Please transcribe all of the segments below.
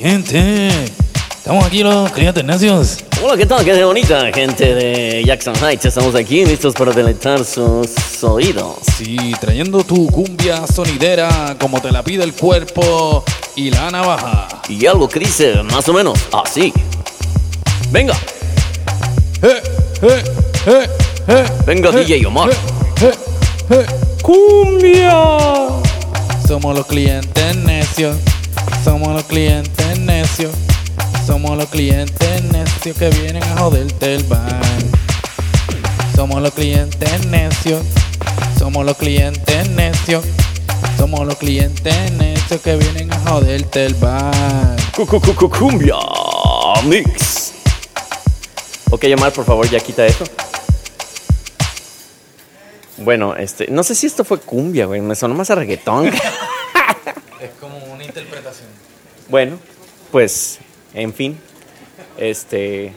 Gente, estamos aquí los clientes necios. Hola, ¿qué tal? Qué bonita gente de Jackson Heights. Estamos aquí listos para deleitar sus oídos. Sí, trayendo tu cumbia sonidera como te la pide el cuerpo y la navaja. Y algo que dice más o menos así. Venga, Eh, eh, eh, venga DJ Omar. ¡Cumbia! Somos los clientes necios. Somos los clientes necios. Somos los clientes necios que vienen a joderte el bar. Somos los clientes necios. Somos los clientes necios. Somos los clientes necios que vienen a joderte el bar. Cu- cu- cu- cu- Cumbia Mix. Ok, Omar, por favor, ya quita eso. Bueno, este, no sé si esto fue cumbia, güey. Me sonó más a reggaetón. Es como una interpretación. bueno, pues, en fin. Este.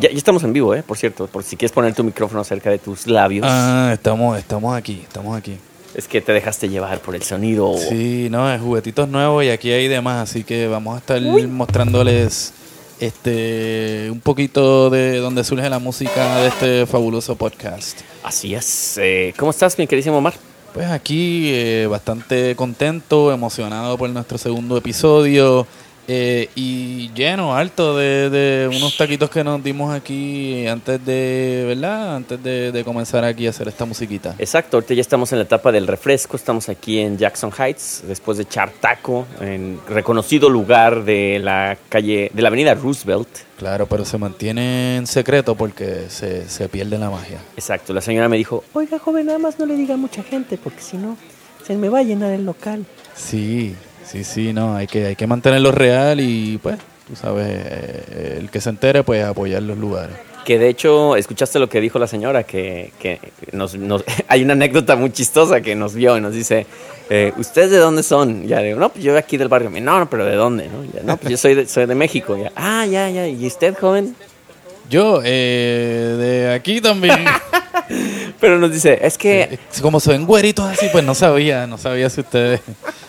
Ya, ya estamos en vivo, ¿eh? Por cierto, por si quieres poner tu micrófono cerca de tus labios. Ah, estamos, estamos aquí, estamos aquí. Es que te dejaste llevar por el sonido. Sí, no, es juguetitos nuevos y aquí hay demás, así que vamos a estar mostrándoles este un poquito de dónde surge la música de este fabuloso podcast. Así es. Eh, ¿Cómo estás, mi queridísimo Omar? Pues aquí eh, bastante contento, emocionado por nuestro segundo episodio eh, y lleno, alto de, de unos taquitos que nos dimos aquí antes de, ¿verdad? Antes de, de comenzar aquí a hacer esta musiquita. Exacto, ahorita ya estamos en la etapa del refresco, estamos aquí en Jackson Heights, después de echar taco, en reconocido lugar de la calle, de la avenida Roosevelt. Claro, pero se mantiene en secreto porque se, se pierde la magia. Exacto, la señora me dijo, oiga joven, nada más no le diga a mucha gente, porque si no, se me va a llenar el local. Sí, sí, sí, no, hay que, hay que mantenerlo real y pues, tú sabes, eh, el que se entere, pues apoyar los lugares. Que de hecho, escuchaste lo que dijo la señora, que, que nos, nos- hay una anécdota muy chistosa que nos vio y nos dice, eh, ¿ustedes de dónde son? Ya digo, no, pues yo aquí del barrio. No, no, pero ¿de dónde? No, "No, pues yo soy de, soy de México. Ya, ah, ya, ya. ¿Y usted, joven? Yo, eh, de aquí también, Pero nos dice, es que como se ven güeritos así, pues no sabía, no sabía si ustedes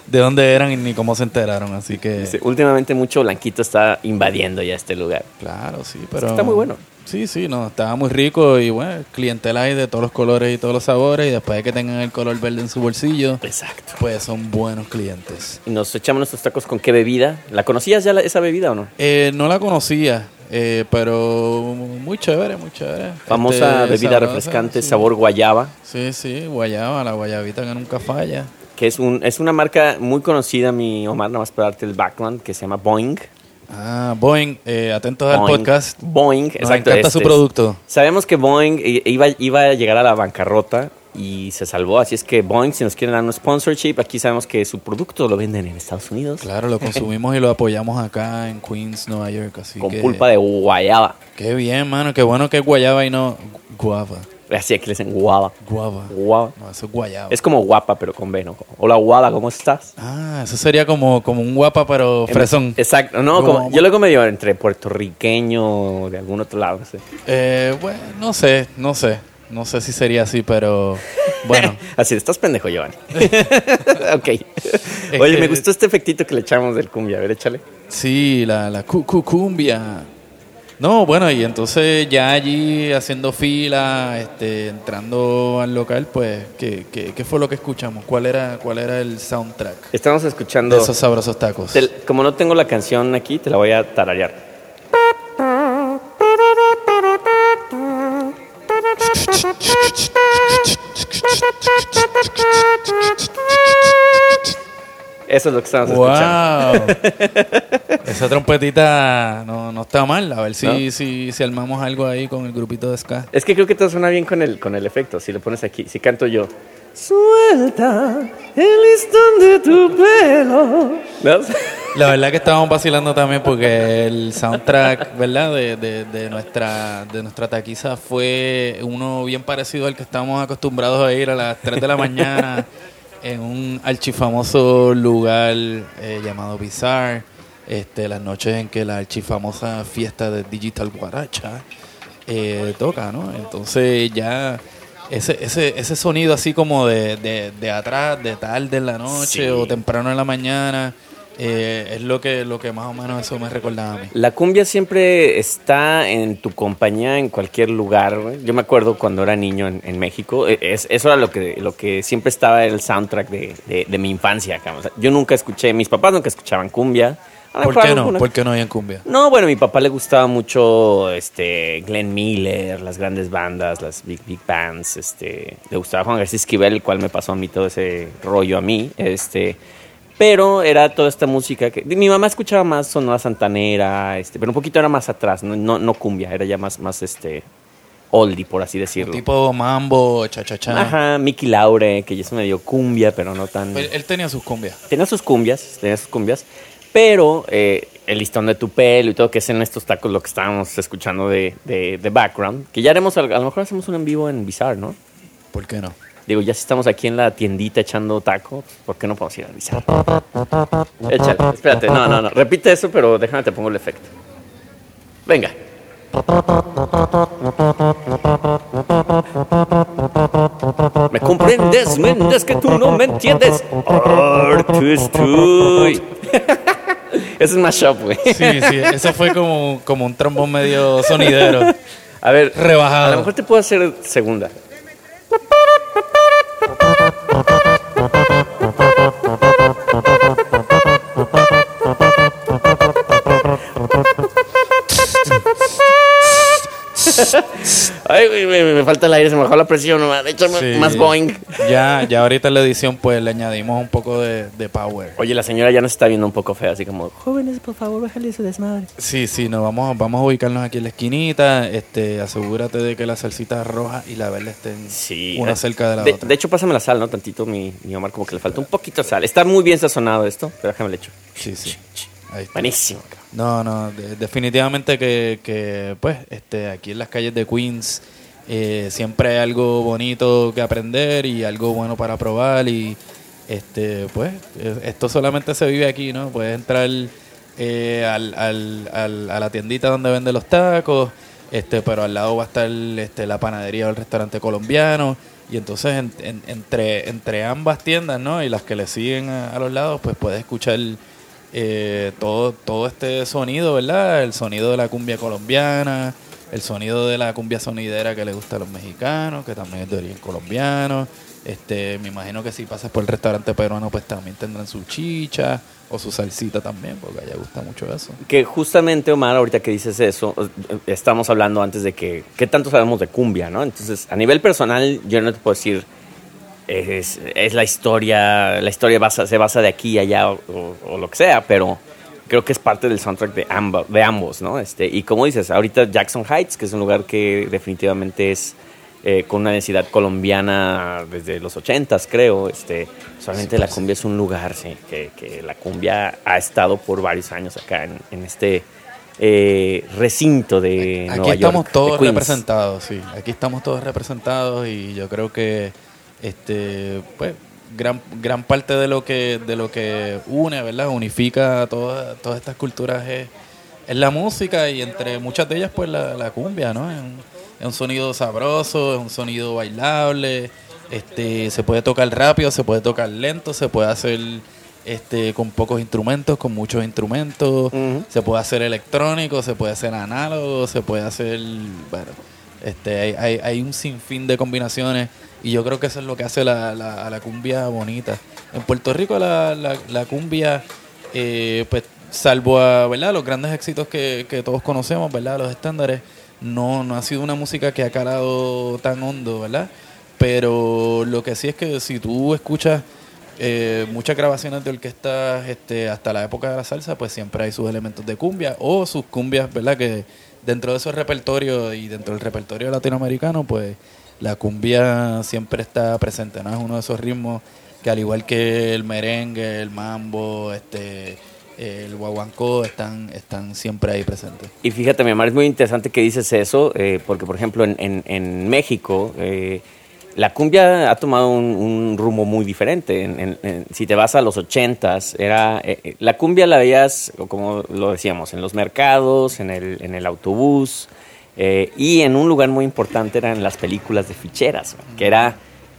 de dónde eran y ni cómo se enteraron, así que... Dice, últimamente mucho blanquito está invadiendo ya este lugar. Claro, sí, pero... está muy bueno. Sí, sí, no, estaba muy rico y bueno, clientela hay de todos los colores y todos los sabores y después de que tengan el color verde en su bolsillo, Exacto. pues son buenos clientes. Y nos echamos nuestros tacos con qué bebida. ¿La conocías ya la- esa bebida o no? Eh, no la conocía, eh, pero muy chévere, muy chévere. Famosa Este, bebida sabrosa, refrescante, sí. sabor guayaba, Sí, sí, guayaba, la guayabita que nunca falla. que es, un, es una marca muy conocida, mi Omar, nada más para darte el background, que se llama Boeing. Ah, Boeing, eh, atentos al podcast. Boeing, Nos exacto. encanta su este, producto. Sabemos que Boeing iba, iba a llegar a la bancarrota y se salvó. Así es que Boeing, si nos quieren dar un sponsorship, aquí sabemos que su producto lo venden en Estados Unidos. Claro, lo consumimos y lo apoyamos acá en Queens, Nueva York. Así Con que, pulpa de guayaba. Qué bien, mano, qué bueno que es guayaba y no guava. Así aquí le dicen guava. Guava. Guava. No, eso es guayaba. Es como guapa, pero con B, ¿no? Hola, guada, ¿cómo estás? Ah, eso sería como, como un guapa, pero fresón. Exacto, no, Como- yo lo medio entre puertorriqueño o de algún otro lado, no sé. Eh, bueno, no sé, no sé. No sé si sería así, pero bueno. Así, estás pendejo, Giovanni. ok. Oye, me gustó este efectito que le echamos del cumbia. A ver, échale. Sí, la, la cu- cu- cumbia. No, bueno, y entonces ya allí haciendo fila, este, entrando al local, pues, ¿qué, qué, qué fue lo que escuchamos? ¿Cuál era, cuál era el soundtrack Estamos de escuchando... esos sabrosos tacos? Te- como no tengo la canción aquí, te la voy a tararear. Eso es lo que estamos escuchando. ¡Wow! Esa trompetita no, no está mal. A ver si, ¿No? si, si armamos algo ahí con el grupito de ska. Es que creo que te suena bien con el, con el efecto. Si lo pones aquí, si canto yo. Suelta el listón de tu pelo. ¿No? La verdad que estábamos vacilando también porque el soundtrack, ¿verdad? De, de, de nuestra de nuestra taquiza fue uno bien parecido al que estamos acostumbrados a ir a las 3 de la mañana en un archifamoso lugar eh, llamado Bizarre. Este, las noches en que la archifamosa fiesta de Digital Guaracha eh, toca, ¿no? Entonces ya ese, ese, ese sonido así como de, de, de atrás, de tarde en la noche Sí. o temprano en la mañana, eh, es lo que, lo que más o menos eso me recordaba a mí. La cumbia siempre está en tu compañía en cualquier lugar. Yo me acuerdo cuando era niño en, en México, e- es- eso era lo que, lo que siempre estaba en el soundtrack de, de- de mi infancia. O sea, yo nunca escuché, mis papás nunca escuchaban cumbia. ¿Por qué no? ¿Por qué no en cumbia? No, bueno, a mi papá le gustaba mucho este Glenn Miller, las grandes bandas, las big big bands, este, le gustaba Juan García Esquivel, el cual me pasó a mí todo ese rollo a mí, este, pero era toda esta música que mi mamá escuchaba más sonora santanera, este, pero un poquito era más atrás, no, no, no cumbia, era ya más más este oldie por así decirlo. Tipo mambo, cha-cha-cha. Ajá, Mickey Laure, que ya es medio cumbia, pero no tan Él, él tenía sus cumbias. tenía sus cumbias, tenía sus cumbias, pero eh, el listón de tu pelo y todo, que es en estos tacos lo que estábamos escuchando de, de, de background, que ya haremos, a lo mejor hacemos un en vivo en Bizarre, ¿no? ¿Por qué no? Digo, ya si estamos aquí en la tiendita echando tacos, ¿por qué no podemos ir al Bizarre? Échale, espérate, no, no, no, repite eso, pero déjame te pongo el efecto. Venga. ¿Me comprendes, Méndez, que tú no me entiendes? Artistoy. Ese es mashup, güey. Sí, sí, eso fue como, como un trombón medio sonidero. A ver, Rebajado. A lo mejor te puedo hacer segunda. Bye. Ay, güey, me, me falta el aire, se me bajó la presión nomás. Échame Sí. más going. Ya, ya ahorita en la edición pues le añadimos un poco de, de power. Oye, la señora ya nos está viendo un poco fea, así como, jóvenes, por favor, bájale su desmadre. Sí, sí, nos vamos, vamos a ubicarnos aquí en la esquinita. Este, asegúrate de que la salsita roja y la verde estén Sí. una eh, cerca de la de, otra. de hecho, pásame la sal, ¿no? Tantito, mi, mi Omar, como que le falta un poquito de sal. Está muy bien sazonado esto, pero déjame le echo. sí, sí. Ahí está. Buenísimo. No, no, de- definitivamente que, que, pues, este, aquí en las calles de Queens eh, siempre hay algo bonito que aprender y algo bueno para probar y, este, pues, eh, esto solamente se vive aquí, ¿no? Puedes entrar eh, al, al, al- a la tiendita donde venden los tacos, este, pero al lado va a estar este, la panadería o el restaurante colombiano y entonces en- en- entre, entre ambas tiendas, ¿no? Y las que le siguen a, a los lados, pues puedes escuchar eh, todo, todo este sonido, ¿verdad? El sonido de la cumbia colombiana, el sonido de la cumbia sonidera que le gusta a los mexicanos, que también es de origen colombiano. Este, me imagino que si pasas por el restaurante peruano, pues también tendrán su chicha o su salsita también, porque a ella gusta mucho eso. Que justamente, Omar, ahorita que dices eso, estamos hablando antes de que, ¿qué tanto sabemos de cumbia, no? Entonces, a nivel personal, yo no te puedo decir, es, es la historia, la historia basa, se basa de aquí allá o, o- o lo que sea, pero creo que es parte del soundtrack de, ambos, de ambos, ¿no? Este, y como dices, ahorita Jackson Heights, que es un lugar que definitivamente es eh, con una densidad colombiana desde los ochentas, creo, este, solamente la cumbia es un lugar, sí, que, que la cumbia ha estado por varios años acá en, en este eh, recinto de Aquí Nueva estamos York, de todos representados, sí. Aquí estamos todos representados y yo creo que este pues gran gran parte de lo que de lo que une, ¿verdad? Unifica todas todas estas culturas es, es la música y entre muchas de ellas pues la, la cumbia, ¿no? Es un, es un sonido sabroso, es un sonido bailable, este se puede tocar rápido, se puede tocar lento, se puede hacer este con pocos instrumentos, con muchos instrumentos, se puede hacer electrónico, se puede hacer análogo, se puede hacer, bueno, este, hay, hay, hay un sinfín de combinaciones y yo creo que eso es lo que hace la, la, a la cumbia bonita. En Puerto Rico la, la, la cumbia, eh, pues salvo a, ¿verdad? los grandes éxitos que, que todos conocemos, ¿verdad? los estándares, no, no ha sido una música que ha calado tan hondo, ¿verdad? Pero lo que sí es que si tú escuchas eh, muchas grabaciones de orquestas este, hasta la época de la salsa, pues siempre hay sus elementos de cumbia o sus cumbias, ¿verdad? Que dentro de esos repertorios y dentro del repertorio latinoamericano, pues la cumbia siempre está presente, ¿no? Es uno de esos ritmos que al igual que el merengue, el mambo, este, el guaguancó, están, están siempre ahí presentes. Y fíjate, mi amor, es muy interesante que dices eso, eh, porque por ejemplo en, en- en México eh, la cumbia ha tomado un, rumbo muy diferente. En- en- en- si te vas a los ochentas, era eh, eh, la cumbia la veías, como lo decíamos, en los mercados, en el, en el autobús, eh, y en un lugar muy importante eran las películas de ficheras, que era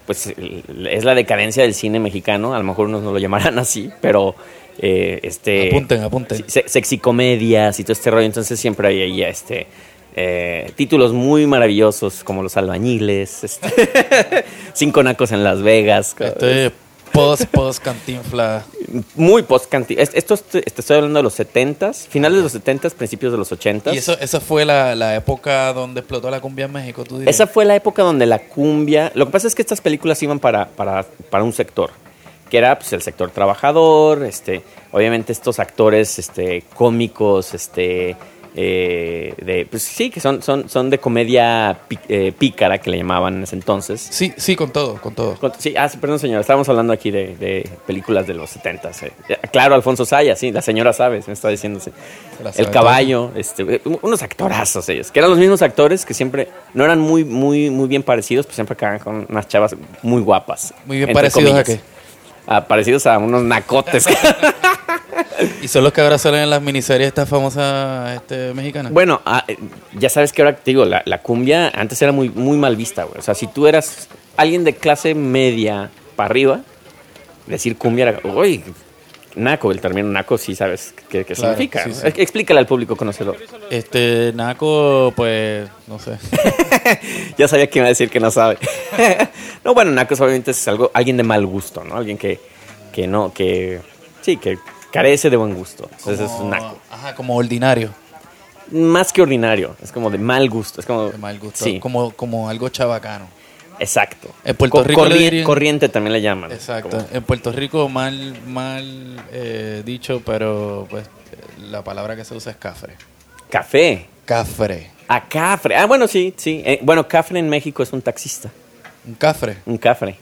pues es la decadencia del cine mexicano, a lo mejor unos no lo llamarán así, pero eh, este, Apunten, apunten. se- sexicomedias y todo este rollo. Entonces siempre hay ahí este, eh, títulos muy maravillosos como Los Albañiles, este, Cinco Nacos en Las Vegas. Este post, post cantinfla. Muy post Esto est- te estoy hablando de los 70s, finales de los 70s, principios de los 80s. Y eso, esa fue la, la época donde explotó la cumbia en México, tú dirías. Esa fue la época donde la cumbia. Lo que pasa es que estas películas iban para, para, para un sector, que era pues, el sector trabajador, este, obviamente estos actores este, cómicos, este, eh, de, pues sí, que son, son, son de comedia pi- eh, pícara, que le llamaban en ese entonces. Sí, sí, con todo, con todo. Con- Sí, ah, perdón, señora, estábamos hablando aquí de, de películas de los 70. Claro, Alfonso Sayas, sí, la señora sabes, me está diciendo. sí. Se la El caballo, este, unos actorazos ellos, que eran los mismos actores que siempre no eran muy, muy, muy bien parecidos, pues siempre acaban con unas chavas muy guapas. Muy bien parecidos a comillas. Ah, parecidos a unos nacotes. Y son los que ahora salen en las miniseries estas famosas este, mexicanas. bueno, ah, eh, ya sabes que ahora te digo, la, la cumbia antes era muy, muy mal vista, güey. O sea, si tú eras alguien de clase media para arriba, decir cumbia era, uy, naco, el término naco sí sabes qué, qué Claro, significa. sí. Explícale al público conocedor. Este, Naco, pues, no sé. ya sabía que iba a decir que no sabe. no, bueno, naco obviamente es algo, alguien de mal gusto, ¿no? Alguien que, que no, que, sí, que carece de buen gusto. Entonces es un Como- naco. Ajá, como ordinario, Más que ordinario, es como de mal gusto. Es como de mal gusto. Sí, Como, como algo chabacano. exacto. En Puerto Co- Rico corri- dirían- corriente también le llaman. Exacto. Como- En Puerto Rico mal, mal eh, dicho, pero pues la palabra que se usa es cafre. café. Cafre. A cafre. Ah, bueno, sí, sí. Eh, bueno, cafre en México es un taxista. Un cafre. Un cafre.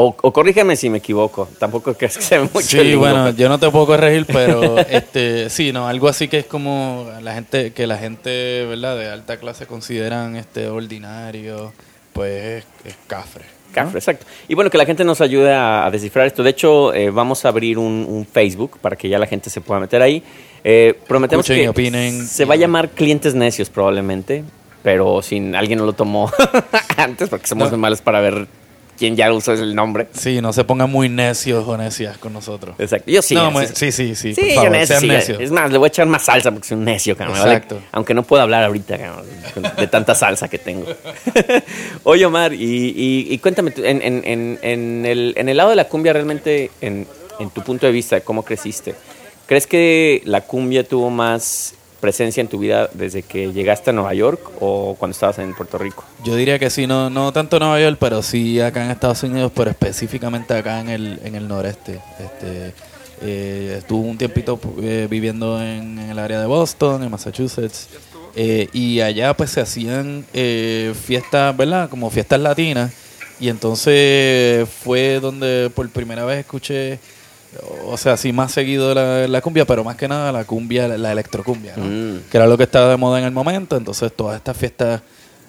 O, o corrígeme si me equivoco. Tampoco crees que se ve mucho. Sí, bueno, pero- yo no te puedo corregir, pero este, sí, no, algo así que es como la gente, que la gente, ¿verdad? De alta clase consideran este ordinario, pues es, es cafre. ¿no? Cafre, exacto. Y bueno, que la gente nos ayude a, a descifrar esto. De hecho, eh, vamos a abrir un, un Facebook para que ya la gente se pueda meter ahí. Eh, prometemos Escuchen que opinen. se va a llamar Clientes Necios probablemente, pero si alguien no lo tomó antes, porque somos No. muy malos para ver quién ya usó el nombre. Sí, no se pongan muy necios o necias con nosotros. Exacto. Yo sí. no, sí, sí, sí, Sí, por yo favor, necio, sean sí, necios. Es más, le voy a echar más salsa porque soy un necio, cabrón. vale- Exacto. Aunque no puedo hablar ahorita, cabrón, de tanta salsa que tengo. Oye, Omar, y, y- y cuéntame, en, en- en- en el, en el lado de la cumbia, realmente, en, en tu punto de vista de cómo creciste, ¿crees que la cumbia tuvo más presencia en tu vida desde que llegaste a Nueva York o cuando estabas en Puerto Rico? Yo diría que sí, no, no tanto en Nueva York, pero sí acá en Estados Unidos, pero específicamente acá en el, en el noreste. Este, eh, estuve un tiempito eh, viviendo en, el área de Boston, en Massachusetts, eh, y allá pues se hacían fiestas, ¿verdad? Como fiestas latinas, y entonces fue donde por primera vez escuché, o sea, sí más seguido la, la cumbia, pero más que nada la cumbia, la, la electrocumbia, ¿no? Mm. que era lo que estaba de moda en el momento. Entonces, todas estas fiestas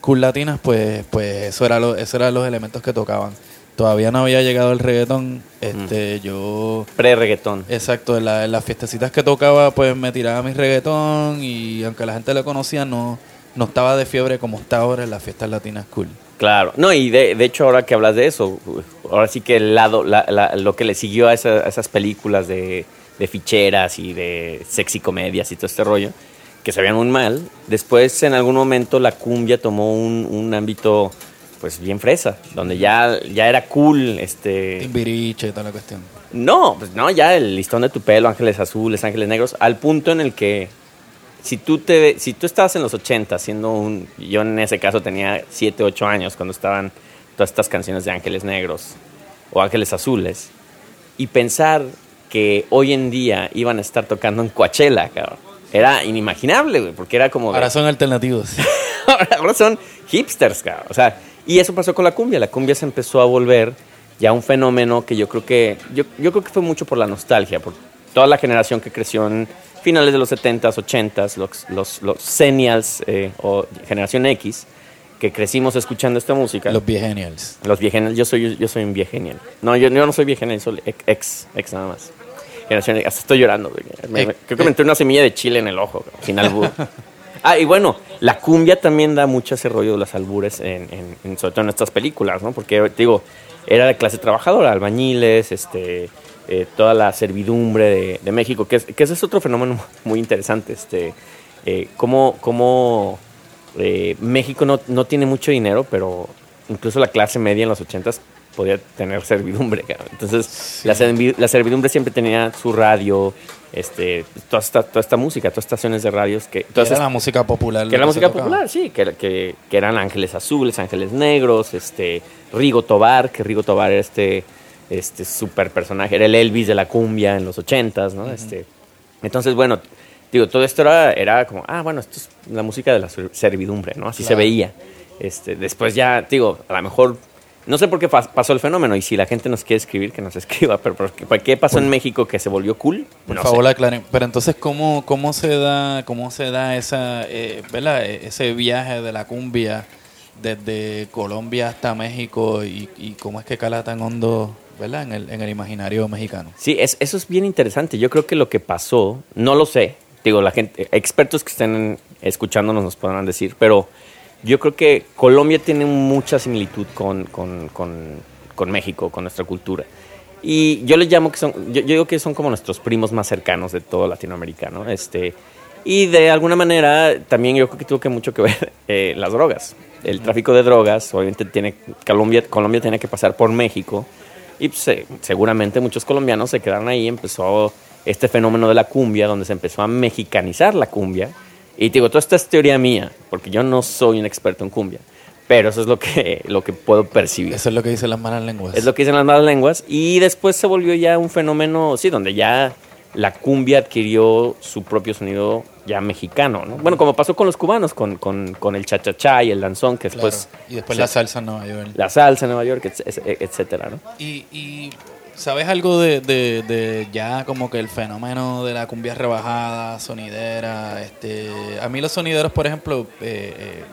cool latinas, pues, pues eso era lo, esos eran los elementos que tocaban. Todavía no había llegado el reggaetón. Este, yo, Pre-reggaetón. exacto, en, la- en las fiestecitas que tocaba, pues me tiraba mi reggaetón y aunque la gente lo conocía, no, no estaba de fiebre como está ahora en las fiestas latinas cool. Claro, no, y de, de hecho ahora que hablas de eso, ahora sí que el lado, la- la- lo que le siguió a, esa- a esas películas de, de ficheras y de sexy comedias y todo este rollo, que se veían muy mal, después en algún momento la cumbia tomó un, un ámbito pues bien fresa, donde ya, ya era cool, este... Timbiriche y toda la cuestión. No, pues no, ya el listón de tu pelo, ángeles azules, ángeles negros, al punto en el que si tú te si tú estabas en los 80 siendo un yo en ese caso tenía 7, 8 años cuando estaban todas estas canciones de ángeles negros o ángeles azules y pensar que hoy en día iban a estar tocando en Coachella, cabrón. Era inimaginable, güey, porque era como de- Ahora son alternativos. ahora, ahora son hipsters, cabrón. O sea, y eso pasó con la cumbia. La cumbia se empezó a volver ya un fenómeno que yo creo que yo, yo creo que fue mucho por la nostalgia, por toda la generación que creció en finales de los 70s, 80s, los, los, los Senials eh, o generación X, que crecimos escuchando esta música. Los Biegenials. Los viegenials, yo soy, yo soy un viegenial. No, yo, yo no soy viegenial, soy ex, ex nada más. Generación X, hasta estoy llorando. güey. Me- me- Ex- creo que me entró una semilla de chile en el ojo, sin albur. ah, y bueno, la cumbia también da mucho ese rollo de los albures, en, en- en- sobre todo en estas películas, ¿no? Porque, te digo, era de clase trabajadora, albañiles, este, eh, toda la servidumbre de, de México, que, es- que ese es otro fenómeno muy interesante. Este, eh, cómo cómo, eh, México no, no tiene mucho dinero, pero incluso la clase media en los 80s podía tener servidumbre. Entonces, la, la servidumbre siempre tenía su radio, este, toda, esta, toda esta música, todas estaciones de radios que... Que todas era la música popular. que era la música tocaba. popular, sí, que, que, que eran Ángeles Azules, Ángeles Negros, este, Rigo Tobar, que Rigo Tobar era este, este super personaje, era el Elvis de la cumbia en los ochentas, ¿no? este, entonces, bueno, digo, todo esto era, era como, ah, bueno, esto es la música de la ser- servidumbre, ¿no? Así se veía. Este, después ya, digo, a lo mejor, no sé por qué pas- pasó el fenómeno, y si la gente nos quiere escribir, que nos escriba, pero ¿por qué, pasó en México que se volvió cool? Por No favor, sé. aclaren. Pero entonces, ¿cómo, cómo se da, cómo se da esa, eh, ¿verdad? E- ese viaje de la cumbia desde Colombia hasta México y, y cómo es que cala tan hondo, ¿verdad? En el, imaginario mexicano. Sí, es, eso es bien interesante. Yo creo que lo que pasó, no lo sé, digo, la gente, expertos que estén escuchándonos nos podrán decir, pero yo creo que Colombia tiene mucha similitud con, con, con- México, con nuestra cultura. Y yo les llamo que son, yo, digo que son como nuestros primos más cercanos de todo Latinoamérica, ¿no? Este, y de alguna manera también yo creo que tuvo que mucho que ver eh, las drogas. El tráfico de drogas, obviamente tiene, Colombia, Colombia tiene que pasar por México. Y pues, seguramente muchos colombianos se quedaron ahí, empezó este fenómeno de la cumbia, donde se empezó a mexicanizar la cumbia. Y te digo, toda esta es teoría mía, porque yo no soy un experto en cumbia, pero eso es lo que, lo que puedo percibir. Eso es lo que dicen las malas lenguas. Es lo que dicen las malas lenguas. Y después se volvió ya un fenómeno, sí, donde ya la cumbia adquirió su propio sonido ya mexicano, ¿no? Bueno, como pasó con los cubanos, con, con, con el cha-cha-cha y el danzón, que Claro. después... y después se- la salsa en Nueva York. La salsa en Nueva York, etc- etc- etcétera, ¿no? Y, y ¿sabes algo de, de- de ya como que el fenómeno de la cumbia rebajada, sonidera? Este, a mí los sonideros, por ejemplo, eh, eh,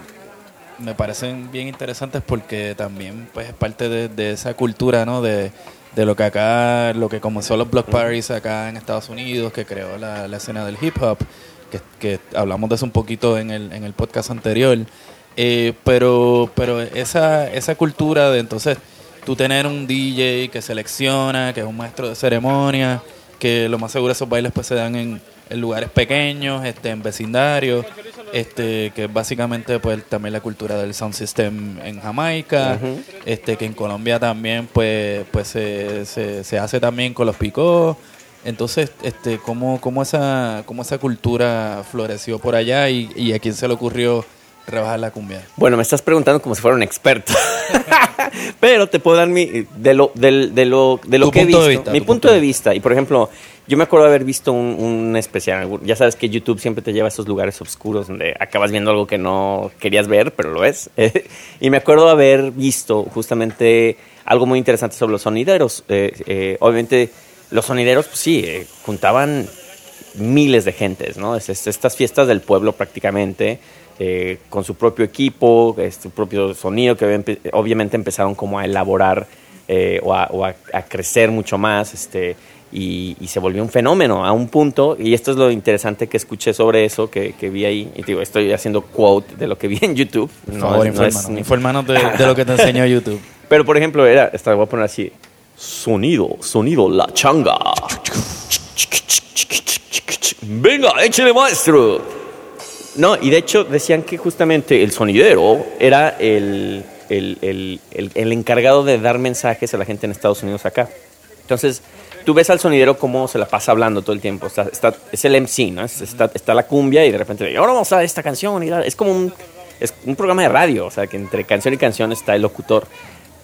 me parecen bien interesantes porque también pues es parte de, de esa cultura, ¿no? De, de lo que acá, lo que comenzó los block parties acá en Estados Unidos, que creó la, escena del hip hop, que, que hablamos de eso un poquito en el, en el podcast anterior. Eh, pero pero esa, esa cultura de entonces tú tener un DJ que selecciona, que es un maestro de ceremonia, que lo más seguro esos bailes pues se dan en, en lugares pequeños, este, en vecindarios, este, que es básicamente pues también la cultura del sound system en Jamaica, este, que en Colombia también pues, pues se, se, se hace también con los picos. Entonces, este, ¿cómo, cómo, esa, ¿cómo esa cultura floreció por allá y, y a quién se le ocurrió rebajar la cumbia? Bueno, me estás preguntando como si fuera un experto. Pero te puedo dar mi, de lo, del- de lo, de lo Tu que he punto visto. de vista, mi tu punto de vista. Y por ejemplo, yo me acuerdo de haber visto un, un especial. Ya sabes que YouTube siempre te lleva a esos lugares oscuros donde acabas viendo algo que no querías ver, pero lo es. y me acuerdo haber visto justamente algo muy interesante sobre los sonideros. Eh, eh, obviamente, los sonideros, pues sí, eh, juntaban miles de gentes, ¿no? Es- es- estas fiestas del pueblo prácticamente, eh, con su propio equipo, eh, su propio sonido, que obvi- obviamente empezaron como a elaborar eh, o, a, o a- a crecer mucho más, este, y, y se volvió un fenómeno a un punto, y esto es lo interesante que escuché sobre eso, que, que vi ahí, y digo, estoy haciendo quote de lo que vi en YouTube. No es- no es de, de lo que te enseñó YouTube. pero por ejemplo, era, esta voy a poner así, sonido, sonido, la changa. Venga, échale maestro. No, y de hecho decían que justamente el sonidero era el, el, el- el- encargado de dar mensajes a la gente en Estados Unidos acá. Entonces, tú ves al sonidero cómo se la pasa hablando todo el tiempo. Está, está- es el MC, ¿no? Es- está, está la cumbia y de repente, ahora vamos a esta canción. Y es como un, es un programa de radio, o sea, que entre canción y canción está el locutor.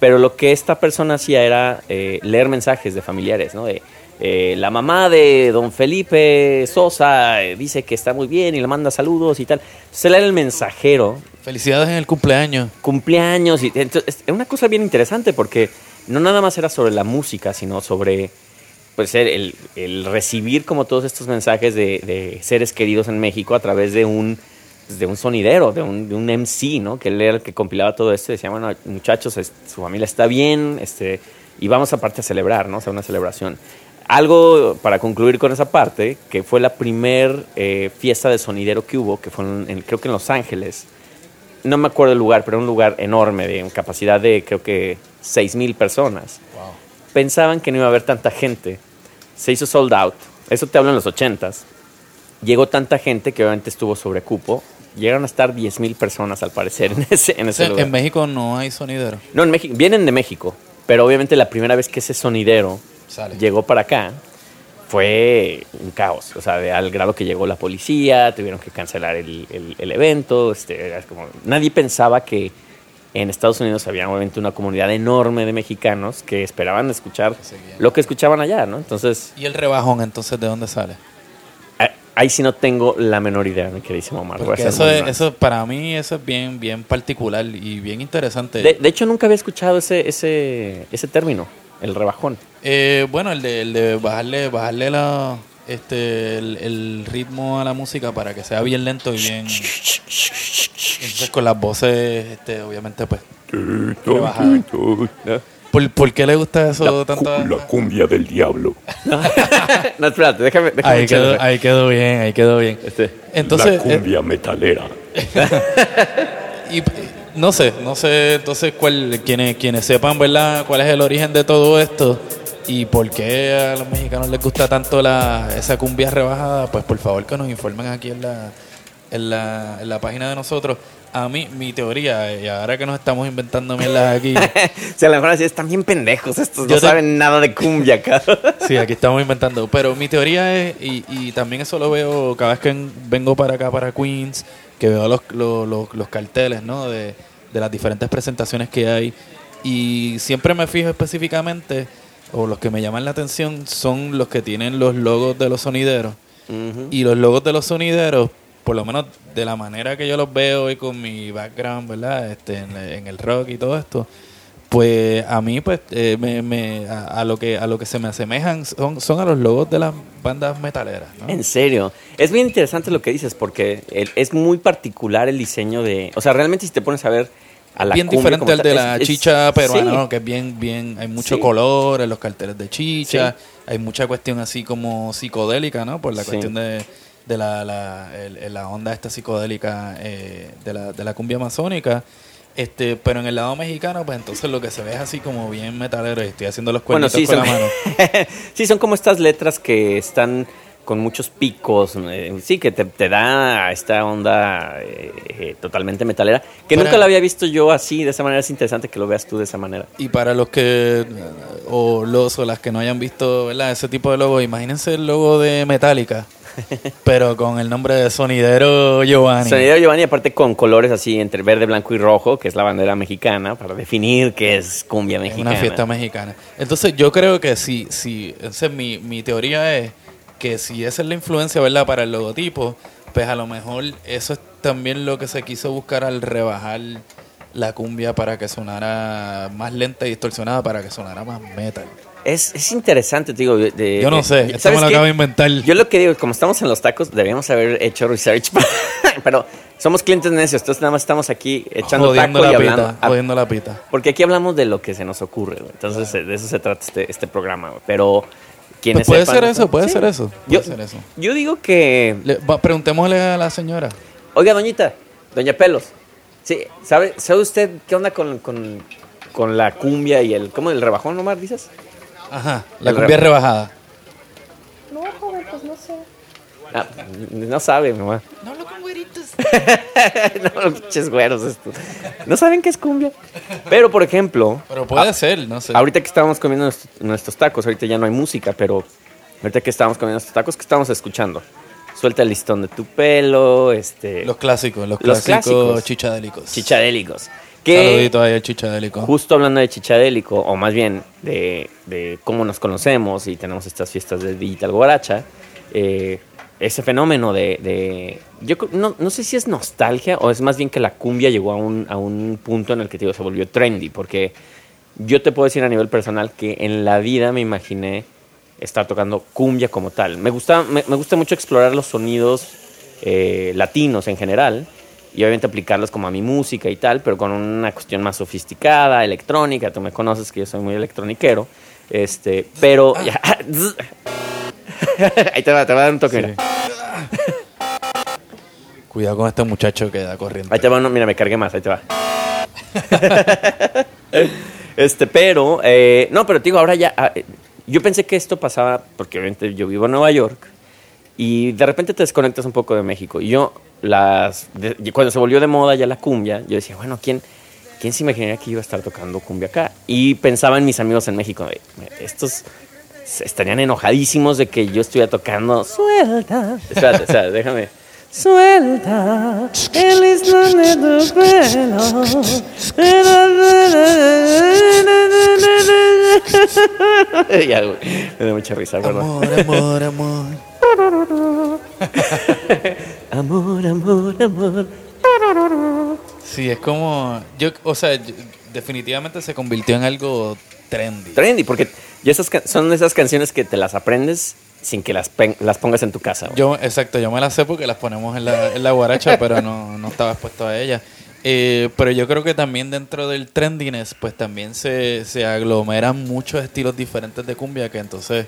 Pero lo que esta persona hacía era eh, leer mensajes de familiares, ¿no? De, eh, la mamá de don Felipe Sosa eh, dice que está muy bien y le manda saludos y tal. Entonces él era el mensajero Felicidades en el cumpleaños. cumpleaños. Y, entonces, es una cosa bien interesante porque no nada más era sobre la música, sino sobre pues, el, el- recibir como todos estos mensajes de, de seres queridos en México a través de un, pues, de un sonidero, de un, de un MC, ¿no? que él era el que compilaba todo esto y decía, bueno, muchachos, su familia está bien este, y vamos aparte a celebrar, ¿no? o sea, una celebración. Algo para concluir con esa parte, que fue la primer eh, fiesta de sonidero que hubo, que fue en- en- creo que en Los Ángeles, no me acuerdo el lugar, pero un lugar enorme, de capacidad de creo que 6 mil personas. Pensaban que no iba a haber tanta gente se hizo sold out. Eso te hablo en los 80s. Llegó tanta gente que obviamente estuvo sobre cupo. Llegaron a estar 10.000 personas al parecer en ese, en O ese sea, lugar. en México no hay sonidero. No, en México, vienen de México, pero obviamente la primera vez que ese sonidero Sale. llegó para acá fue un caos, o sea, de- al grado que llegó la policía, tuvieron que cancelar el, el- el evento, este, era como, nadie pensaba que en Estados Unidos había obviamente una comunidad enorme de mexicanos que esperaban escuchar lo que escuchaban allá, ¿no? Entonces, ¿Y el rebajón entonces de dónde sale? ahí sí no tengo la menor idea, mi queridísimo Omar. Porque eso, es, eso para mí eso es bien, bien particular y bien interesante. de, de hecho, nunca había escuchado ese, ese, ese término, el rebajón. Eh, bueno, el de, el de bajarle, bajarle la, este, el, el ritmo a la música para que sea bien lento y bien. Entonces con las voces, este, obviamente, pues. rebajada. ¿Por, por qué le gusta eso tanto? a- La cumbia del diablo. no, espérate, déjame, déjame Ahí quedó, ahí quedó bien, ahí quedó bien. Este, Entonces, la eh, cumbia metalera. y, eh, no sé, no sé entonces cuál, quienes, quienes sepan, ¿verdad? ¿Cuál es el origen de todo esto? Y por qué a los mexicanos les gusta tanto la, esa cumbia rebajada, pues por favor que nos informen aquí en la, en la, en la página de nosotros. A mí, mi teoría, y ahora que nos estamos inventando mierdas aquí, sea, a lo mejor así están bien pendejos estos, no te- saben nada de cumbia acá. sí, aquí estamos inventando, pero mi teoría es, y, y también eso lo veo cada vez que en- vengo para acá, para Queens, que veo los, los, los- los carteles, ¿no? De, de las diferentes presentaciones que hay, y siempre me fijo específicamente, o los que me llaman la atención, son los que tienen los logos de los sonideros. Y los logos de los sonideros, por lo menos de la manera que yo los veo y con mi background, ¿verdad? Este, en, en el rock y todo esto, pues a mí, pues, eh, me, me- a, a lo que a lo que se me asemejan son, son a los logos de las bandas metaleras, ¿no? En serio, es bien interesante lo que dices porque el- es muy particular el diseño de, o sea, realmente si te pones a ver a la bien cumbia diferente al de es- la es- chicha peruana, sí. ¿no? Que es bien, bien, hay mucho Sí. color en los carteles de chicha, Sí. hay mucha cuestión así como psicodélica, ¿no? Por la cuestión de, de la, la, el- la onda esta psicodélica eh, de, la, de la cumbia amazónica. Este, pero en el lado mexicano, pues entonces lo que se ve es así como bien metalero y estoy haciendo los Bueno, cuernitos sí, con son, la mano. sí, son como estas letras que están con muchos picos, eh, sí, que te, te da esta onda eh, eh, totalmente metalera, que Para- nunca la había visto yo así, de esa manera es interesante que lo veas tú de esa manera. Y para los que, o los o las que no hayan visto, ¿verdad? Ese tipo de logo, imagínense el logo de Metallica, pero con el nombre de Sonidero Giovanni. Sonido Giovanni, aparte con colores así entre verde, blanco y rojo, que es la bandera mexicana, para definir qué es cumbia Es mexicana. una fiesta mexicana. Entonces yo creo que si, si esa es mi, mi teoría es que si esa es la influencia, ¿verdad? Para el logotipo, pues a lo mejor eso es también lo que se quiso buscar al rebajar la cumbia para que sonara más lenta y distorsionada, para que sonara más metal. Es, es interesante, te digo. de- de- Yo no sé, esto ¿sabes me lo acabo de inventar. Yo lo que digo, como estamos en los tacos, debíamos haber hecho research, pero somos clientes necios, entonces nada más estamos aquí echando jodiendo taco y la hablando. pita, Ah, jodiendo la pita. Porque aquí hablamos de lo que se nos ocurre, güey. entonces de eso se trata este, este programa. güey. Pero quienes Pues puede sepan- ser eso, puede Sí. ser eso. Yo, Puede ser eso. yo digo que, Le- va- preguntémosle a la señora. oiga, doñita, doña Pelos, sí, ¿sabe, ¿sabe usted qué onda con, con, con la cumbia y el, ¿cómo el rebajón, Omar, dices? Ajá, la El cumbia reba- rebajada. No, joven, pues no sé. Ah, no sabe, mamá. No hablo con güeritos. no, pinches güeros estos. No saben qué es cumbia. Pero, por ejemplo, Pero puede ser, no sé. ahorita que estábamos comiendo nuestros, nuestros tacos, ahorita ya no hay música, pero ahorita que estábamos comiendo nuestros tacos, ¿qué estábamos escuchando? Suelta el listón de tu pelo, este... Los clásicos, los, Los clásicos, clásicos. chichadélicos. chichadélicos. Que, Saludito ahí al chichadélico. justo hablando de chichadélico, o más bien de, de cómo nos conocemos y tenemos estas fiestas de Digital Guaracha, eh, ese fenómeno de... de- yo no, no sé si es nostalgia o es más bien que la cumbia llegó a un, a un punto en el que digo, se volvió trendy, porque yo te puedo decir a nivel personal que en la vida me imaginé estar tocando cumbia como tal. Me gusta, me, me gusta mucho explorar los sonidos eh, latinos en general y obviamente aplicarlos como a mi música y tal, pero con una cuestión más sofisticada, electrónica. Tú me conoces que yo soy muy electroniquero. Este, pero ya- ahí te va, te va a dar un toque. Sí. mira. Cuidado con este muchacho que da corriente. Ahí te va, no, mira, me cargué más, ahí te va. este, pero, eh, no, pero te digo, ahora ya, ah, Yo pensé que esto pasaba porque obviamente yo vivo en Nueva York y de repente te desconectas un poco de México. Y yo, las, cuando se volvió de moda ya la cumbia, yo decía, bueno, ¿quién, ¿quién se imaginaría que iba a estar tocando cumbia acá? Y pensaba en mis amigos en México, estos estarían enojadísimos de que yo estuviera tocando suelta. Espérate, déjame. Suelta el islón de tu pelo. ya, güey, me da mucha risa, ¿verdad? Amor, amor, amor. Amor, amor, amor. Sí, es como. Yo, o sea, yo- definitivamente se convirtió en algo trendy. Trendy, porque ya esas son esas canciones que te las aprendes sin que las, las pongas en tu casa. güey. Yo, exacto, yo me las sé porque las ponemos en la, en la guaracha, pero no, no estaba expuesto a ellas. Eh, pero yo creo que también dentro del trendiness, pues también se, se aglomeran muchos estilos diferentes de cumbia que entonces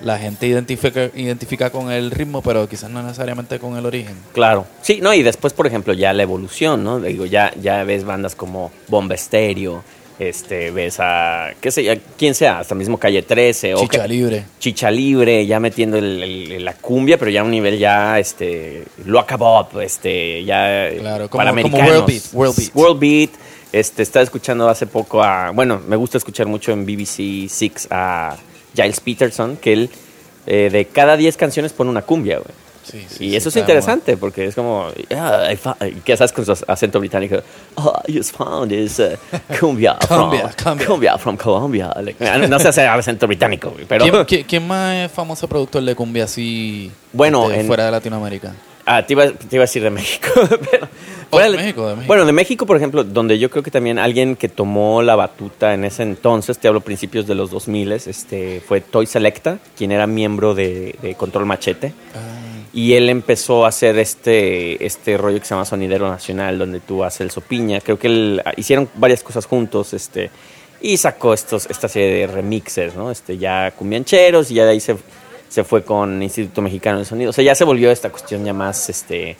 la gente identifica, identifica con el ritmo, pero quizás no necesariamente con el origen. Claro. Sí, no, y después, por ejemplo, ya la evolución, ¿no? Digo, ya, ya ves bandas como Bomba Estéreo, este, ves a, qué sé, yo, quién sea, hasta mismo Calle 13 o Chicha que- libre. Chicha Libre, ya metiendo el- el- la cumbia, pero ya a un nivel ya, este, lo acabó, este, ya Claro, como- para como. World Beat, World Beat. World Beat, este, estaba escuchando hace poco a, bueno, me gusta escuchar mucho en BBC Six a Giles Peterson, que él eh, de cada 10 canciones pone una cumbia, güey. Sí, sí, y sí, eso es está interesante porque es como, "Yeah, ¿qué sabes con su acento británico? Oh, I just found this uh, cumbia, Cumbia, from, cumbia. from Colombia. Like, no se hace acento británico, pero... ¿Quién, quién- quién más es famoso productor de cumbia así Bueno, este, en- fuera de Latinoamérica? Ah, te iba, te iba a decir de México. pero- Oh, de fuera México, de México. Bueno, de México, por ejemplo, donde yo creo que también alguien que tomó la batuta en ese entonces, te hablo principios de los 2000, este, fue Toy Selecta, quien era miembro de, de Control Machete. Y él empezó a hacer este, este rollo que se llama Sonidero Nacional, donde tú haces el sopiña. Creo que él- hicieron varias cosas juntos, este, y sacó estos, esta serie de remixes, ¿no? Este, ya cumbiancheros, y ya de ahí se, se fue con Instituto Mexicano de Sonido. O sea, ya se volvió esta cuestión ya más, este,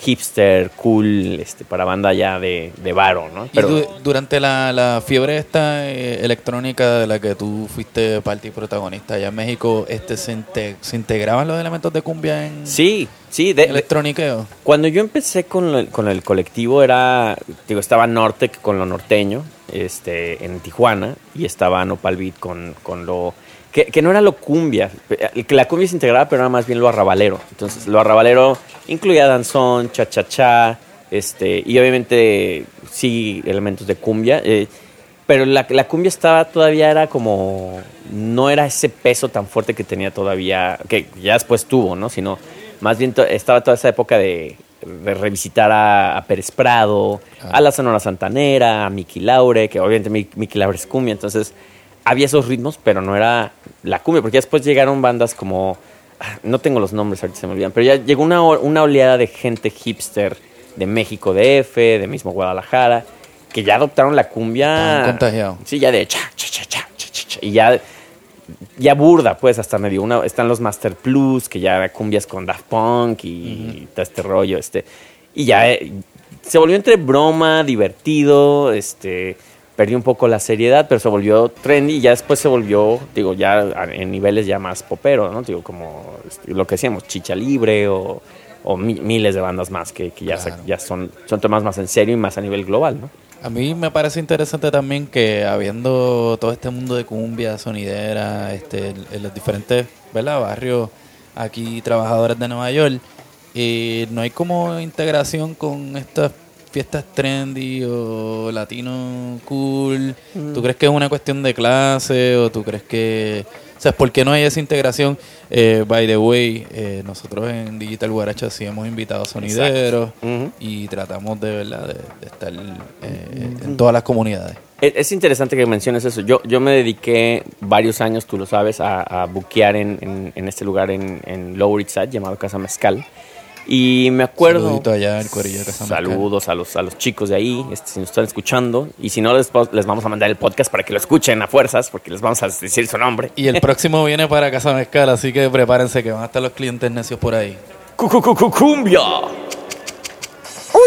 hipster, cool, este, para banda ya de, de varo, ¿no? Y du- durante la, la fiebre esta eh, electrónica de la que tú fuiste parte y protagonista allá en México, este se, inte- se integraban los elementos de cumbia en Sí, sí, de, electroniqueo. Cuando yo empecé con el, con el colectivo era, digo, estaba Nortec con lo norteño, este, en Tijuana, y estaba Nopal Beat con, con lo, que, que no era lo cumbia, eh, que la cumbia se integraba, pero era más bien lo arrabalero. Entonces, lo arrabalero incluía danzón, cha-cha-cha, este, y obviamente sí elementos de cumbia, eh, pero la, la cumbia estaba todavía era como no era ese peso tan fuerte que tenía todavía que ya después tuvo no sino más bien to- estaba toda esa época de, de revisitar a, a Pérez Prado a la Sonora Santanera a Miki Laure que obviamente Mi- Miki Laure es cumbia. Entonces había esos ritmos pero no era la cumbia porque después llegaron bandas como ah, no tengo los nombres ahorita se me olvidan pero ya llegó una, una oleada de gente hipster de México DF de mismo Guadalajara que ya adoptaron la cumbia Estaban contagiados. Sí, ya de cha, cha, cha, cha, cha, cha, y ya, ya burda, pues, hasta medio. Una, están los Master Plus, que ya cumbias con Daft Punk y este rollo, este. Y ya eh, se volvió entre broma, divertido, este. Perdió un poco la seriedad, pero se volvió trendy y ya después se volvió, digo, ya en niveles ya más popero, ¿no? Digo, como este, lo que decíamos, Chicha Libre o, o mi- miles de bandas más que, que ya, se- ya son, son temas más en serio y más a nivel global, ¿no? A mí me parece interesante también que habiendo todo este mundo de cumbia, sonidera, este, en los diferentes ¿verdad? barrios aquí, trabajadores de Nueva York, eh, no hay como integración con estas fiestas trendy o latino cool. ¿Tú crees que es una cuestión de clase o tú crees que... O sea, ¿por qué no hay esa integración? Eh, by the way, eh, nosotros en Digital Guaracha sí hemos invitado sonideros y tratamos de verdad de, de estar eh, en todas las comunidades. Es, es interesante que menciones eso. Yo, yo me dediqué varios años, tú lo sabes, a, a buquear en, en- en este lugar en, en Lower East Side llamado Casa Mezcal. Y me acuerdo. Saludito allá, el de Mezcal. Saludos a los, a los chicos de ahí, este, si nos están escuchando. Y si no, les, les vamos a mandar el podcast para que lo escuchen a fuerzas, porque les vamos a decir su nombre. Y el próximo viene para Casa Mezcal, así que prepárense que van a estar los clientes necios por ahí. ¡Cucucucucumbia! ¡Uy!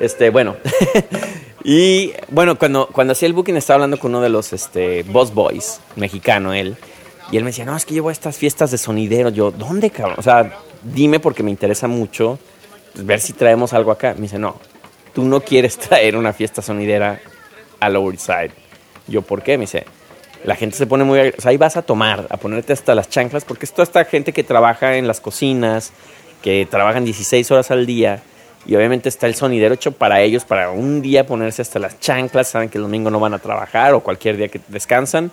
Este, bueno. Y bueno, cuando, cuando hacía el booking estaba hablando con uno de los este, Boss Boys, mexicano él. Y él me decía, no, es que llevo a estas fiestas de sonidero. Yo, ¿dónde, cabrón? O sea, dime porque me interesa mucho ver si traemos algo acá. Me dice, no, tú no quieres traer una fiesta sonidera a Lower Side. Yo, ¿por qué? Me dice, la gente se pone muy... O sea, ahí vas a tomar, a ponerte hasta las chanclas, porque es toda esta gente que trabaja en las cocinas, que trabajan 16 horas al día, y obviamente está el sonidero hecho para ellos, para un día ponerse hasta las chanclas, saben que el domingo no van a trabajar o cualquier día que descansan,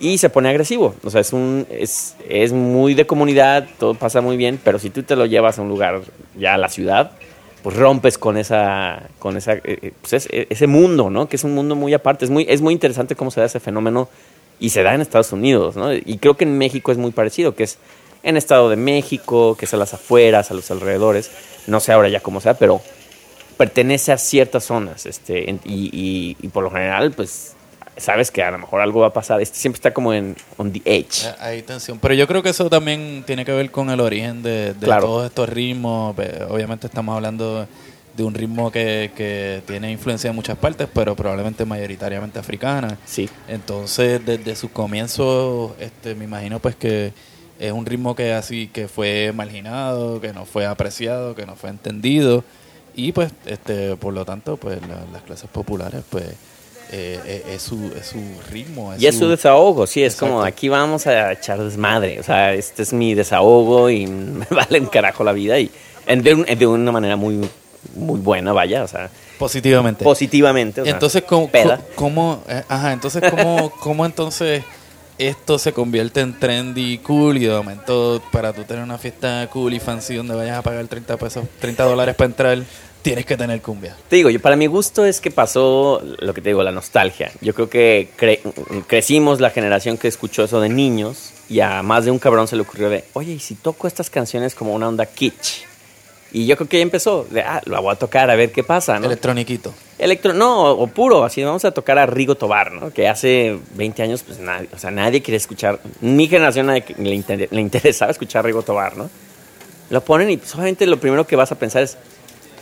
y se pone agresivo. O sea, es, un, es, es muy de comunidad, todo pasa muy bien, pero si tú te lo llevas a un lugar, ya a la ciudad, pues rompes con esa, con esa, eh, eh, pues es- eh, ese mundo, ¿no? Que es un mundo muy aparte. Es muy, es muy interesante cómo se da ese fenómeno y se da en Estados Unidos, ¿no? Y creo que en México es muy parecido, que es en Estado de México, que es a las afueras, a los alrededores. No sé ahora ya cómo sea, pero pertenece a ciertas zonas, este, y, y- y por lo general, pues, sabes que a lo mejor algo va a pasar. Este siempre está como en on the edge. Eh, Hay tensión. Pero yo creo que eso también tiene que ver con el origen de, de Claro. todos estos ritmos. Obviamente estamos hablando de un ritmo que, que tiene influencia en muchas partes, pero probablemente mayoritariamente africana. Sí. Entonces, desde sus comienzos, este, me imagino pues que es un ritmo que así que fue marginado, que no fue apreciado, que no fue entendido y pues, este, por lo tanto, pues la- las clases populares, pues eh, eh, es, su, es su ritmo. Y es su desahogo, sí, es como aquí vamos a echar desmadre, o sea, este es mi desahogo y me vale un carajo la vida y de, un- de una manera muy, muy buena, vaya, o sea, positivamente. positivamente. o sea, entonces, ¿cómo, peda. cómo, eh, ajá, entonces ¿cómo, cómo entonces esto se convierte en trendy cool y de momento para tú tener una fiesta cool y fancy donde vayas a pagar 30 pesos, 30 dólares para entrar, tienes que tener cumbia? Te digo, yo, para mi gusto es que pasó lo que te digo, la nostalgia. Yo creo que cre- crecimos la generación que escuchó eso de niños y a más de un cabrón se le ocurrió de, oye, ¿y si toco estas canciones como una onda kitsch? Y yo creo que ahí empezó, de, ah, la voy a tocar a ver qué pasa, ¿no? Electroniquito. Electro, no, o puro, así vamos a tocar a Rigo Tobar, ¿no? Que hace 20 años, pues nadie, o sea, nadie quiere escuchar, mi generación nadie le, inter- le interesaba escuchar a Rigo Tobar, ¿no? Lo ponen y solamente lo primero que vas a pensar es,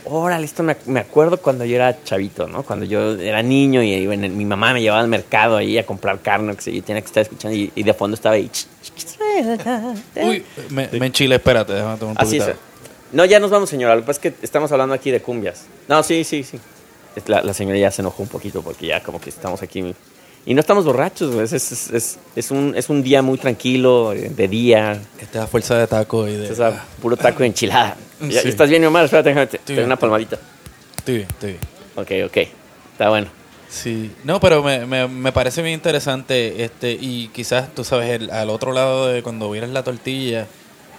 órale, esto me, me acuerdo cuando yo era chavito, ¿no? Cuando yo era niño y mi mamá me llevaba al mercado ahí a comprar carne, que yo, tenía que estar escuchando y, y de fondo estaba ahí. Uy, me, me enchilé, espérate, déjame tomar un Así es. No, ya nos vamos, señora. Lo que pasa es que estamos hablando aquí de cumbias. No, sí, sí, sí. La señora ya se enojó un poquito porque ya como que estamos aquí. Y no estamos borrachos. Es, es, es, es un, es un día muy tranquilo, eh, de día. Esta fuerza de taco y de... O sea, puro taco de enchilada. ¿Ya- Sí. ¿Estás bien, Omar? Espérate, déjame, te, te una palmadita. Estoy bien, estoy bien. Ok, ok. Está bueno. Sí, no, pero me, me, me parece bien interesante este y quizás, tú sabes, el- al otro lado de cuando vieras la tortilla,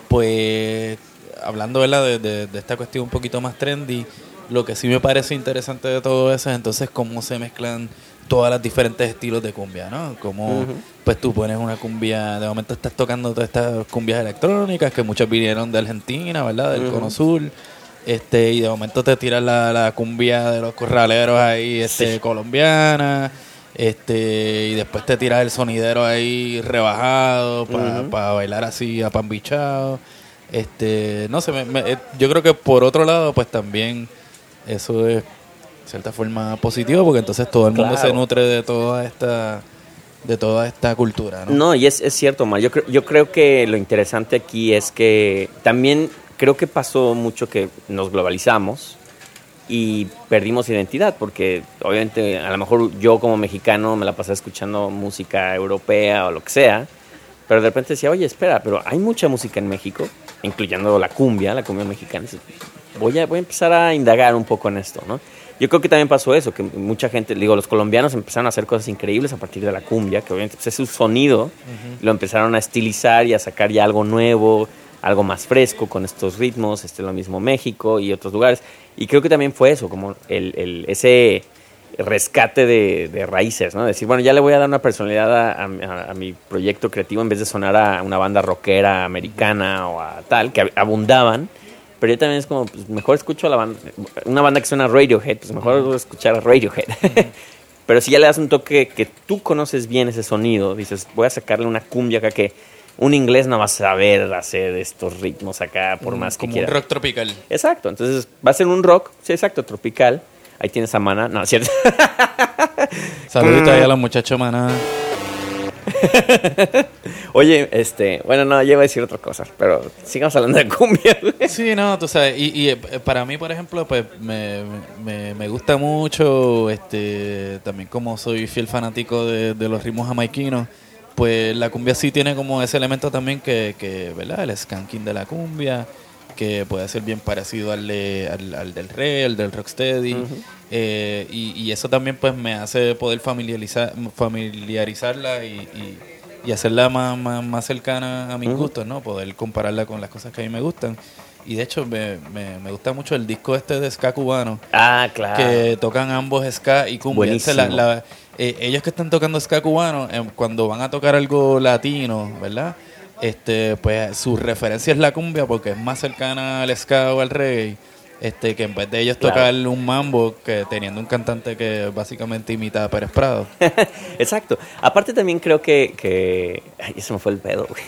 pues hablando. De, de, de esta cuestión un poquito más trendy, lo que sí me parece interesante de todo eso es entonces cómo se mezclan todas las diferentes estilos de cumbia, ¿no? Como pues tú pones una cumbia, de momento estás tocando todas estas cumbias electrónicas que muchas vinieron de Argentina, ¿verdad? Del Ujú. Cono Sur. Este, y de momento te tiras la, la cumbia de los corraleros ahí, este, Sí. colombiana, este, y después te tiras el sonidero ahí rebajado para Ujú. bailar así apambichado. Este, no sé, me- me- eh, yo creo que por otro lado, pues también eso es cierta forma positivo, porque entonces todo el mundo Claro. se nutre de toda esta, de toda esta cultura, ¿no? No, y es, es cierto, Omar. Yo creo, yo creo que lo interesante aquí es que también creo que pasó mucho que nos globalizamos y perdimos identidad, porque obviamente a lo mejor yo como mexicano me la pasé escuchando música europea o lo que sea, pero de repente decía, oye, espera, pero hay mucha música en México, incluyendo la cumbia, la cumbia mexicana. Voy a, voy a empezar a indagar un poco en esto, ¿no? Yo creo que también pasó eso, que mucha gente, digo, los colombianos empezaron a hacer cosas increíbles a partir de la cumbia, que obviamente pues, es su sonido, lo empezaron a estilizar y a sacar ya algo nuevo, algo más fresco con estos ritmos, este lo mismo México y otros lugares. Y creo que también fue eso, como el, el- ese rescate de, de raíces, ¿no? Decir, bueno, ya le voy a dar una personalidad a, a- a mi proyecto creativo en vez de sonar a una banda rockera americana o a tal, que ab- abundaban. Pero yo también es como, pues mejor escucho a la banda, una banda que suena Radiohead, pues mejor escuchar a Radiohead. Pero si ya le das un toque que tú conoces bien ese sonido, dices, voy a sacarle una cumbia acá que un inglés no va a saber hacer estos ritmos acá por más que Como quiera. un rock tropical. Exacto, entonces va a ser un rock, sí, exacto, tropical. Ahí tienes a Mana. No, ¿cierto? Saluditos ahí a los muchachos, maná. Oye, este, bueno, no, yo a decir otra cosa, pero sigamos hablando de cumbia. Sí, no, tú sabes, y, y, eh, para mí, por ejemplo, pues me, me, me gusta mucho, este, también como soy fiel fanático de, de los ritmos jamaiquinos, pues la cumbia sí tiene como ese elemento también que, que ¿verdad? El skanking de la cumbia, que puede ser bien parecido al, de- al, al del rey, al del rocksteady, eh, y, y eso también pues me hace poder familiarizar, familiarizarla y, y, y hacerla más, más, más cercana a mis gustos, ¿no? Poder compararla con las cosas que a mí me gustan. Y de hecho me, me, me gusta mucho el disco este de ska cubano, Ah, claro. que tocan ambos ska y cumbia. La- eh, ellos que están tocando ska cubano, eh, cuando van a tocar algo latino, ¿verdad? Este, pues su referencia es la cumbia porque es más cercana al ska o al reggae. Este, que en vez de ellos Claro. tocar un mambo, que teniendo un cantante que básicamente imita a Pérez Prado. Exacto. Aparte también creo que... que... Ay, eso me fue el pedo, güey.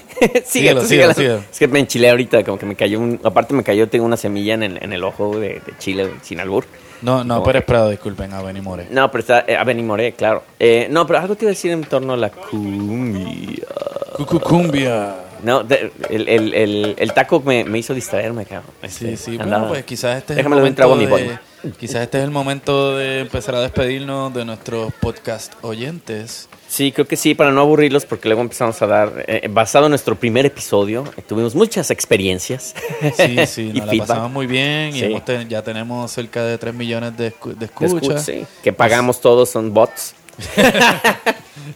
Síguelo, síguelo, síguelo. Es que me enchilé ahorita, como que me cayó un... Aparte me cayó, tengo una semilla en el, en el ojo de, de chile, sin albur. No, no, Pérez Prado, disculpen, a Benny More. No, pero está... Eh, a Benny Moré, claro. Eh, no, pero algo te iba a decir en torno a la cumbia. Cucucumbia. No, de- el, el, el, el taco me, me hizo distraerme, cabrón. Sí, Este, sí, andaba- bueno, pues quizás este es Déjame el trago a mi momento de, quizás este es el momento de empezar a despedirnos de nuestros podcast oyentes. Sí, creo que sí, para no aburrirlos, porque luego empezamos a dar, eh, basado en nuestro primer episodio, eh, tuvimos muchas experiencias. Sí, sí, nos la feedback. pasamos muy bien y Sí. hemos ten- ya tenemos cerca de 3 millones de, escu- De escuchas. escucha, sí, que pagamos todos, son bots.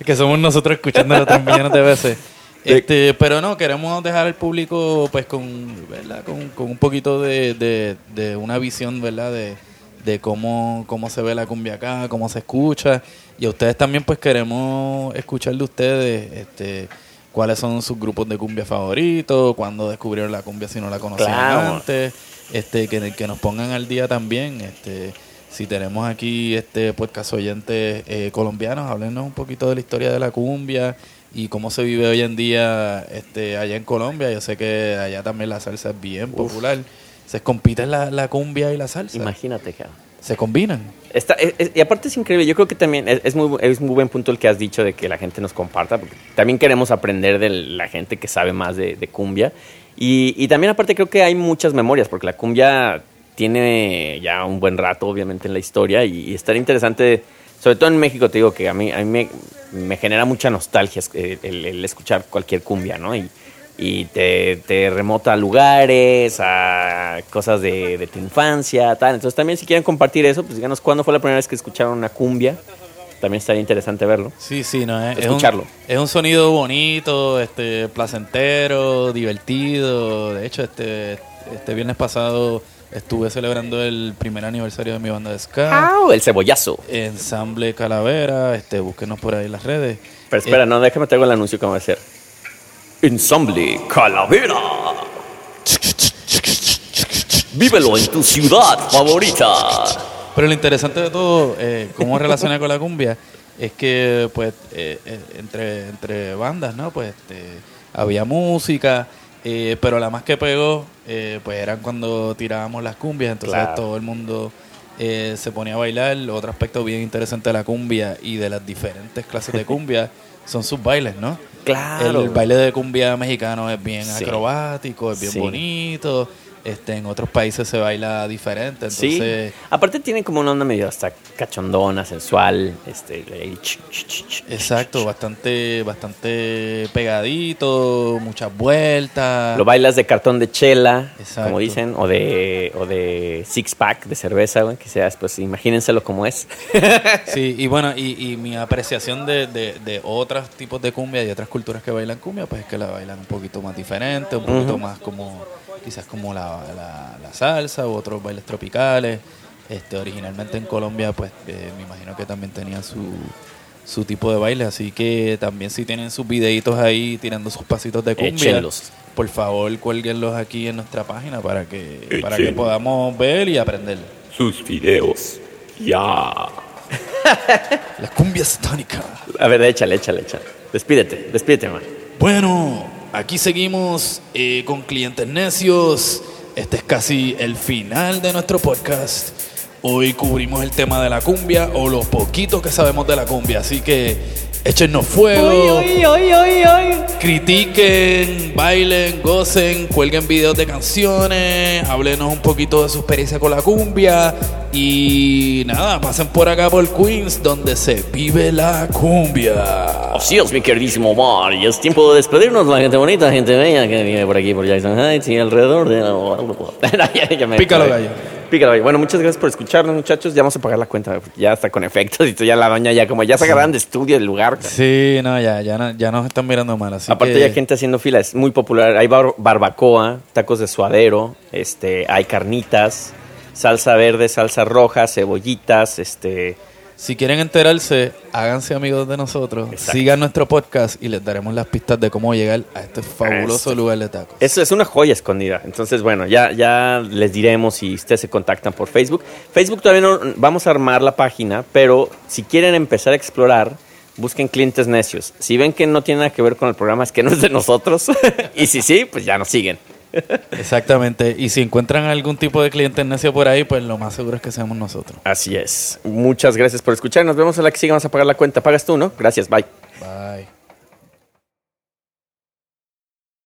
Que somos nosotros escuchándolo 3 millones de veces. Este, pero no, queremos dejar al público pues con, ¿verdad? con, con un poquito de, de- de una visión, ¿verdad? De, de cómo, cómo se ve la cumbia acá, cómo se escucha. Y a ustedes también pues queremos escuchar de ustedes este, cuáles son sus grupos de cumbia favoritos, cuándo descubrieron la cumbia si no la conocían Claro. antes, este, que, que nos pongan al día también. Este, si tenemos aquí este podcast oyentes eh, colombianos, háblenos un poquito de la historia de la cumbia y cómo se vive hoy en día este, allá en Colombia. Yo sé que allá también la salsa es bien popular. Se compiten la, la cumbia y la salsa. Imagínate, cabrón. Se combinan. Está, es- es- y aparte es increíble, yo creo que también es, es muy, es muy buen punto el que has dicho de que la gente nos comparta, porque también queremos aprender de la gente que sabe más de, de cumbia. Y, y también aparte creo que hay muchas memorias, porque la cumbia tiene ya un buen rato, obviamente, en la historia, y, y estaría interesante, sobre todo en México, te digo que a mí, a mí me, me genera mucha nostalgia eh, el, el escuchar cualquier cumbia, ¿no? Y, y te, te remota a lugares, a cosas de, de tu infancia, tal. Entonces también si quieren compartir eso, pues díganos cuándo fue la primera vez que escucharon una cumbia. También estaría interesante verlo. Sí, sí, no es, Escucharlo. Es un, es un sonido bonito, este, placentero, divertido. De hecho, este, este viernes pasado estuve celebrando el primer aniversario de mi banda de ska. ¡Au! El cebollazo. Ensamble Calavera, este, búsquenos por ahí en las redes. Pero espera, Eh, no, déjame te hago el anuncio cómo va a ser. Ensamble Calavera. Vívelo en tu ciudad favorita. Pero lo interesante de todo, eh, cómo relaciona con la cumbia, es que pues eh, eh, entre, entre bandas, ¿no? Pues este, había música, eh, pero la más que pegó, eh, pues eran cuando tirábamos las cumbias, entonces Claro. todo el mundo eh, se ponía a bailar. Otro aspecto bien interesante de la cumbia y de las diferentes clases de cumbia son sus bailes, ¿no? Claro. El baile de cumbia mexicano es bien Sí. acrobático, es bien Sí. bonito. Este, en otros países se baila diferente, entonces... sí. Aparte tiene como una onda medio hasta cachondona, sensual. Este, ch, ch, ch, Exacto, bastante, bastante pegadito, muchas vueltas. Lo bailas de cartón de chela, Exacto. como dicen, o de, o de six pack de cerveza, güey, que seas, pues imagínenselo como es. Sí, y bueno, y, y mi apreciación de, de, de otros tipos de cumbia y otras culturas que bailan cumbia, pues es que la bailan un poquito más diferente, un poquito más como, quizás como la, la, la salsa u otros bailes tropicales. Este, originalmente en Colombia, pues eh, me imagino que también tenían su, su tipo de baile, así que también si tienen sus videitos ahí tirando sus pasitos de cumbia, Échenlos. por favor cuélguenlos aquí en nuestra página para que, para que podamos ver y aprender. Sus videos. Ya. La cumbia satánica. A ver, échale, échale, échale. Despídete, despídete, man. Bueno, aquí seguimos eh, con clientes necios. Este es casi el final de nuestro podcast. Hoy cubrimos el tema de la cumbia o lo poquito que sabemos de la cumbia. Así que échenos fuego. Critiquen, bailen, gocen, cuelguen videos de canciones, háblenos un poquito de su experiencia con la cumbia y nada, pasen por acá por Queens donde se vive la cumbia. Así es, mi queridísimo Omar. Y es tiempo de despedirnos, la gente bonita, gente bella que vive por aquí, por Jackson Heights y alrededor de... Me- Pícalo, gallo. Pícalo, gallo. Bueno, muchas gracias por escucharnos, muchachos. Ya vamos a pagar la cuenta, porque ya está con efectos y tú ya la doña ya como ya se agarran de estudio el lugar. Sí, no, ya, ya, no- ya nos están mirando mal. Así Aparte que- ya hay gente haciendo fila, es muy popular. Hay bar- barbacoa, tacos de suadero, este, hay carnitas, salsa verde, salsa roja, cebollitas, este, Si quieren enterarse, háganse amigos de nosotros, Exacto. sigan nuestro podcast y les daremos las pistas de cómo llegar a este fabuloso lugar de tacos. Eso es una joya escondida. Entonces, bueno, ya, ya les diremos si ustedes se contactan por Facebook. Facebook todavía no vamos a armar la página, pero si quieren empezar a explorar, busquen clientes necios. Si ven que no tiene nada que ver con el programa, es que no es de nosotros. y si sí, pues ya nos siguen. Exactamente. Y si encuentran algún tipo de cliente necio por ahí, pues lo más seguro es que seamos nosotros. Así es. Muchas gracias por escuchar. Nos vemos en la que siga. Vamos a pagar la cuenta. Pagas tú, ¿no? Gracias. Bye. Bye.